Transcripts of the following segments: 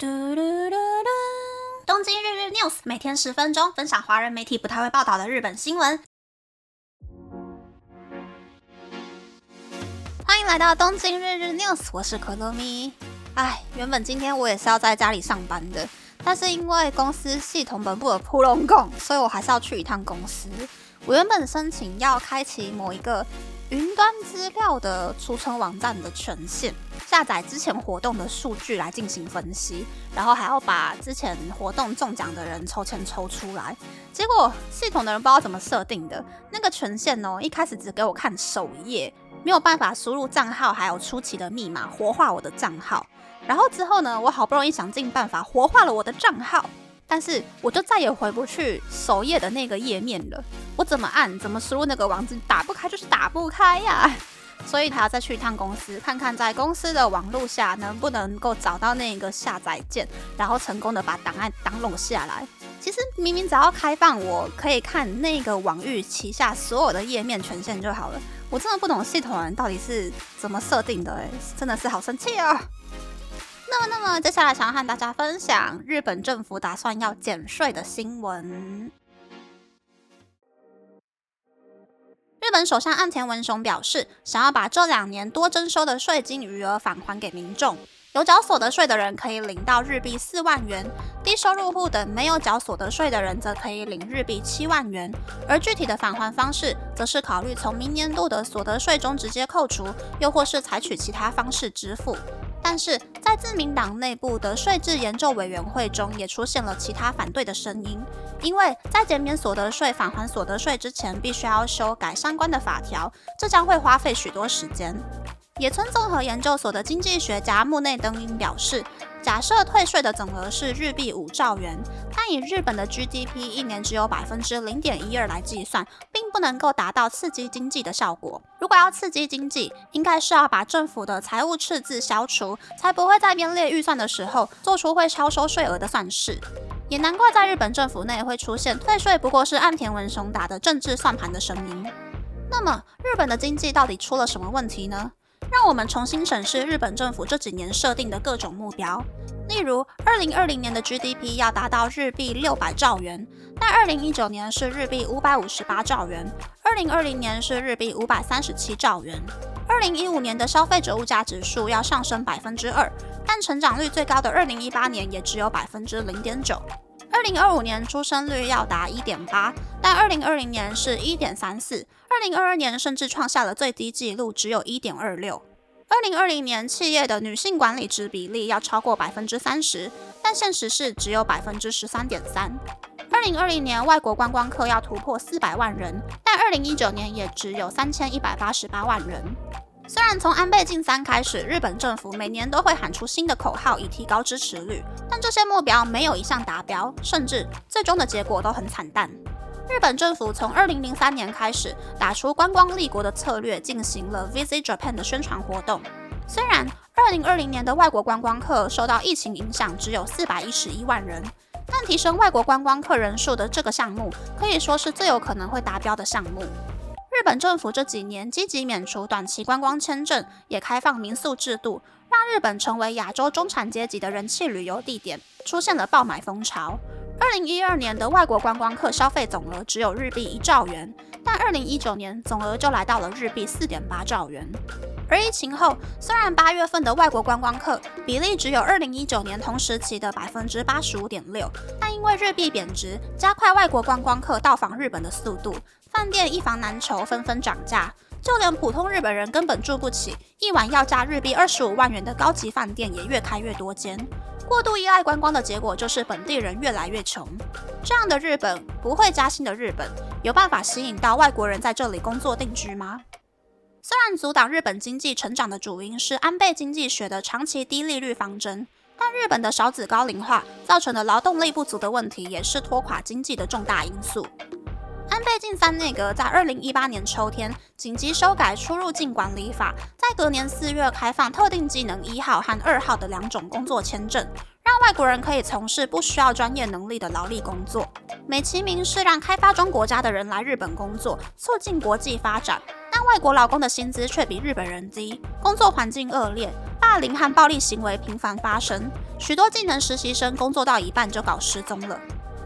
嘟嘟嘟嘟！东京日日 news 每天十分钟，分享华人媒体不太会报道的日本新闻。欢迎来到东京日日 news，我是可乐咪。哎，原本今天我也是要在家里上班的，但是因为公司系统本部的扑龙共，所以我还是要去一趟公司。我原本申请要开启某一个。云端资料的储存网站的权限，下载之前活动的数据来进行分析，然后还要把之前活动中奖的人抽签抽出来。结果系统的人不知道怎么设定的，那个权限哦，一开始只给我看首页，没有办法输入账号还有初期的密码活化我的账号。然后之后呢，我好不容易想尽办法活化了我的账号。但是我就再也回不去首页的那个页面了。我怎么按，怎么输入那个网址，打不开就是打不开呀。所以还要再去一趟公司，看看在公司的网络下能不能够找到那个下载键，然后成功的把档案当弄下来。其实明明只要开放，我可以看那个网域旗下所有的页面权限就好了。我真的不懂系统人到底是怎么设定的，哎，真的是好生气哦！那么，那么接下来想要和大家分享日本政府打算要减税的新闻。日本首相岸田文雄表示，想要把这两年多征收的税金余额返还给民众。有缴所得税的人可以领到日币四万元，低收入户等没有缴所得税的人则可以领日币七万元。而具体的返还方式，则是考虑从明年度的所得税中直接扣除，又或是采取其他方式支付。但是在自民党内部的税制研究委员会中，也出现了其他反对的声音。因为在减免所得税返还所得税之前，必须要修改相关的法条，这将会花费许多时间。野村综合研究所的经济学家木内登英表示，假设退税的总额是日币五兆元，但以日本的 GDP 一年只有百分之零点一二来计算，并不能够达到刺激经济的效果。如果要刺激经济，应该是要把政府的财务赤字消除，才不会在编列预算的时候做出会超收税额的算式。也难怪在日本政府内会出现退税不过是岸田文雄打的政治算盘的声音。那么，日本的经济到底出了什么问题呢？让我们重新审视日本政府这几年设定的各种目标，例如，二零二零年的 GDP 要达到日币六百兆元，但二零一九年是日币五百五十八兆元，二零二零年是日币五百三十七兆元，二零一五年的消费者物价指数要上升百分之二，但成长率最高的二零一八年也只有百分之零点九，二零二五年出生率要达一点八，但二零二零年是一点三四。二零二二年甚至创下了最低纪录，只有一点二六。二零二零年企业的女性管理职比例要超过百分之三十，但现实是只有百分之十三点三。二零二零年外国观光客要突破四百万人，但二零一九年也只有三千一百八十八万人。虽然从安倍晋三开始，日本政府每年都会喊出新的口号以提高支持率，但这些目标没有一项达标，甚至最终的结果都很惨淡。日本政府从二零零三年开始打出观光立国的策略，进行了 Visit Japan 的宣传活动。虽然二零二零年的外国观光客受到疫情影响，只有四百一十一万人，但提升外国观光客人数的这个项目可以说是最有可能会达标的项目。日本政府这几年积极免除短期观光签证，也开放民宿制度，让日本成为亚洲中产阶级的人气旅游地点，出现了爆买风潮。二零一二年的外国观光客消费总额只有日币一兆元，但二零一九年总额就来到了日币四点八兆元。而疫情后，虽然八月份的外国观光客比例只有二零一九年同时期的百分之八十五点六，但因为日币贬值，加快外国观光客到访日本的速度，饭店一房难求，纷纷涨价，就连普通日本人根本住不起，一晚要价日币二十五万元的高级饭店也越开越多间。过度依赖观光的结果就是本地人越来越穷。这样的日本不会加薪的日本，有办法吸引到外国人在这里工作定居吗？虽然阻挡日本经济成长的主因是安倍经济学的长期低利率方针，但日本的少子高龄化造成的劳动力不足的问题也是拖垮经济的重大因素。安倍晋三内阁在二零一八年秋天紧急修改出入境管理法，在隔年四月开放特定技能一号和二号的两种工作签证，让外国人可以从事不需要专业能力的劳力工作，美其名是让开发中国家的人来日本工作，促进国际发展。但外国劳工的薪资却比日本人低，工作环境恶劣，霸凌和暴力行为频繁发生，许多技能实习生工作到一半就搞失踪了。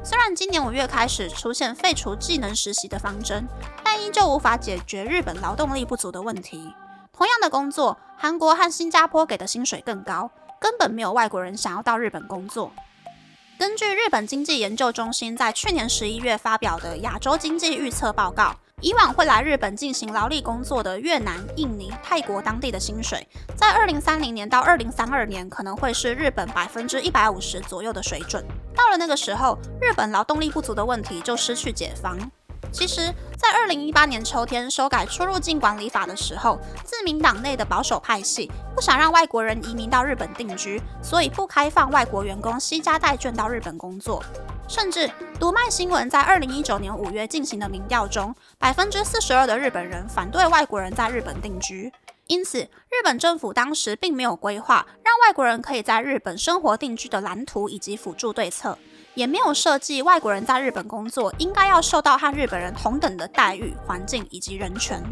虽然今年五月开始出现废除技能实习的方针，但依旧无法解决日本劳动力不足的问题。同样的工作，韩国和新加坡给的薪水更高，根本没有外国人想要到日本工作。根据日本经济研究中心在去年十一月发表的亚洲经济预测报告，以往会来日本进行劳力工作的越南、印尼、泰国当地的薪水，在二零三零年到二零三二年可能会是日本百分之一百五十左右的水准。到了那个时候，日本劳动力不足的问题就失去解方。其实，在二零一八年秋天修改出入境管理法的时候，自民党内的保守派系不想让外国人移民到日本定居，所以不开放外国员工西家带眷到日本工作。甚至，读卖新闻在二零一九年五月进行的民调中，百分之四十二的日本人反对外国人在日本定居。因此，日本政府当时并没有规划让外国人可以在日本生活定居的蓝图以及辅助对策。也没有设计外国人在日本工作应该要受到和日本人同等的待遇、环境以及人权。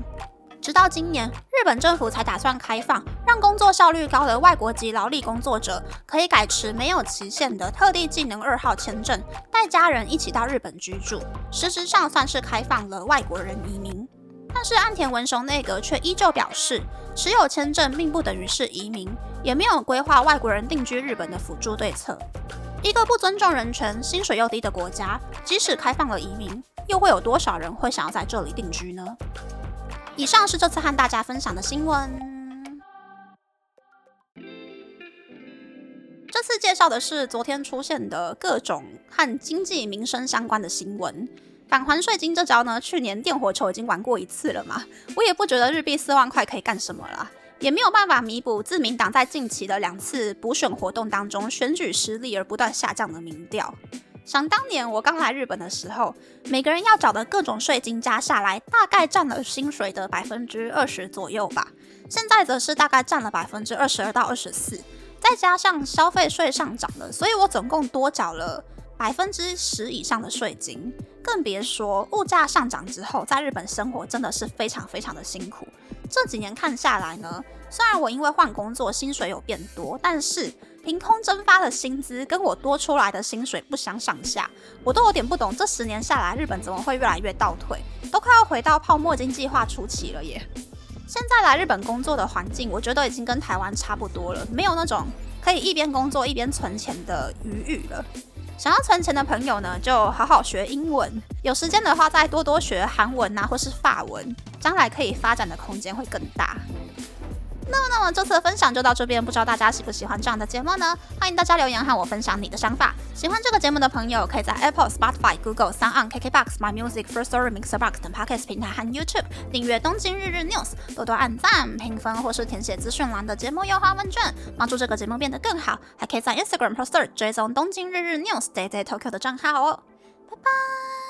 直到今年，日本政府才打算开放，让工作效率高的外国籍劳力工作者可以改持没有期限的特地技能二号签证，带家人一起到日本居住。实质上算是开放了外国人移民。但是岸田文雄内阁却依旧表示，持有签证并不等于是移民，也没有规划外国人定居日本的辅助对策。一个不尊重人权、薪水又低的国家，即使开放了移民，又会有多少人会想要在这里定居呢？以上是这次和大家分享的新闻。这次介绍的是昨天出现的各种和经济民生相关的新闻。返还税金这招呢，去年电火球已经玩过一次了嘛，我也不觉得日币四万块可以干什么了。也没有办法弥补自民党在近期的两次补选活动当中选举失利而不断下降的民调。想当年我刚来日本的时候，每个人要缴的各种税金加下来，大概占了薪水的百分之二十左右吧。现在则是大概占了百分之二十二到二十四，再加上消费税上涨了，所以我总共多缴了百分之十以上的税金。更别说物价上涨之后，在日本生活真的是非常非常的辛苦。这几年看下来呢，虽然我因为换工作薪水有变多，但是凭空蒸发的薪资跟我多出来的薪水不相上下，我都有点不懂，这十年下来日本怎么会越来越倒退，都快要回到泡沫经济化初期了耶！现在来日本工作的环境，我觉得已经跟台湾差不多了，没有那种可以一边工作一边存钱的余裕了。想要存钱的朋友呢，就好好学英文。有时间的话，再多多学韩文啊，或是法文，将来可以发展的空间会更大。那么，那么这次的分享就到这边，不知道大家喜不喜欢这样的节目呢？欢迎大家留言和我分享你的想法。喜欢这个节目的朋友，可以在 Apple、Spotify、Google、Sound On、KKBox、My Music、First Story、Mixerbox 等 Podcast 平台和 YouTube 订阅《东京日日 News》，多多按赞、评分或是填写资讯栏的节目优化问卷，帮助这个节目变得更好。还可以在 Instagram、Poster 追踪《东京日日 News》Day Day Tokyo 的账号哦。拜拜。